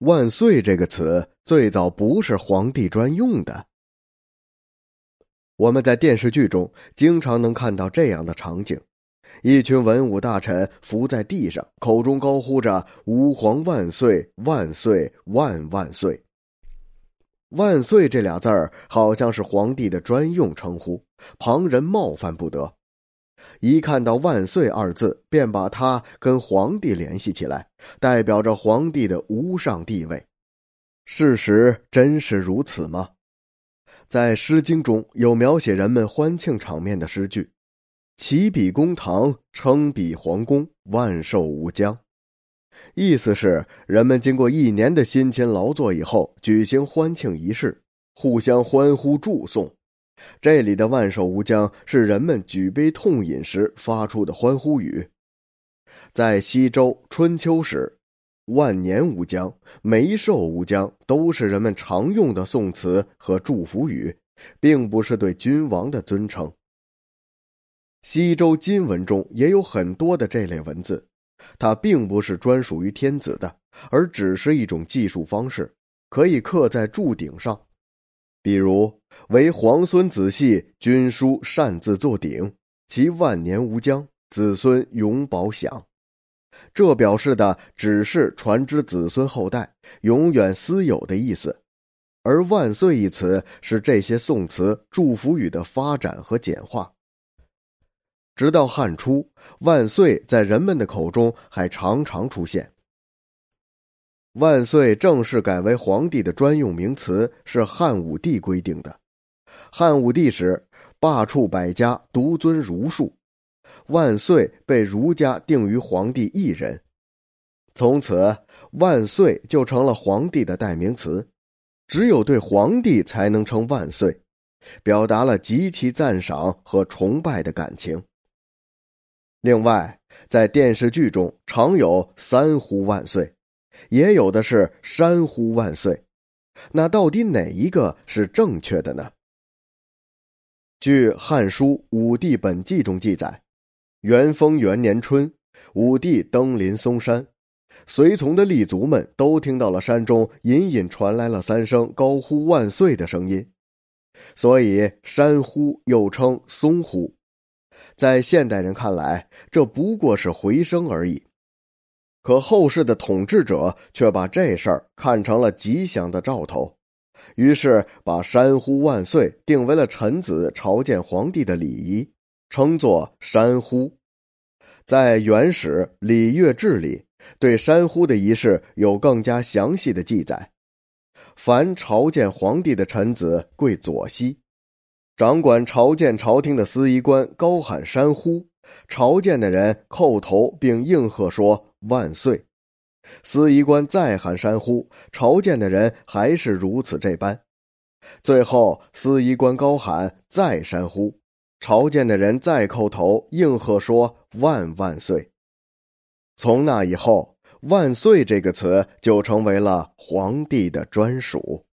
万岁这个词最早不是皇帝专用的。我们在电视剧中经常能看到这样的场景：一群文武大臣伏在地上，口中高呼着“吾皇万岁，万岁，万万岁”。万岁这俩字儿好像是皇帝的专用称呼，旁人冒犯不得。一看到“万岁”二字，便把它跟皇帝联系起来，代表着皇帝的无上地位。事实真是如此吗？在《诗经》中有描写人们欢庆场面的诗句：“启比公堂，称比皇宫，万寿无疆。”意思是人们经过一年的辛勤劳作以后，举行欢庆仪式，互相欢呼祝颂。这里的“万寿无疆”是人们举杯痛饮时发出的欢呼语。在西周春秋时，“万年无疆”“梅寿无疆”都是人们常用的宋词和祝福语，并不是对君王的尊称。西周金文中也有很多的这类文字，它并不是专属于天子的，而只是一种记数方式，可以刻在柱顶上。比如为皇孙子系君书擅自作鼎，其万年无疆，子孙永保享。这表示的只是传之子孙后代永远私有的意思，而“万岁”一词是这些宋词祝福语的发展和简化。直到汉初，“万岁”在人们的口中还常常出现。万岁正式改为皇帝的专用名词，是汉武帝规定的。汉武帝时，罢黜百家，独尊儒术。万岁被儒家定于皇帝一人，从此万岁就成了皇帝的代名词。只有对皇帝才能称万岁，表达了极其赞赏和崇拜的感情。另外，在电视剧中常有三呼万岁。也有的是山呼万岁，那到底哪一个是正确的呢？据《汉书·武帝本纪》中记载，元丰元年春，武帝登临嵩山，随从的立卒们都听到了山中隐隐传来了三声高呼万岁的声音，所以山呼又称松呼。在现代人看来，这不过是回声而已。可后世的统治者却把这事儿看成了吉祥的兆头，于是把“山呼万岁”定为了臣子朝见皇帝的礼仪，称作“山呼”。在《元始礼乐志》里，对山呼的仪式有更加详细的记载：凡朝见皇帝的臣子跪左膝，掌管朝见朝廷的司仪官高喊“山呼”，朝见的人叩头并应和说。万岁！司仪官再喊山呼，朝见的人还是如此这般。最后，司仪官高喊再山呼，朝见的人再叩头应和说万万岁。从那以后，万岁这个词就成为了皇帝的专属。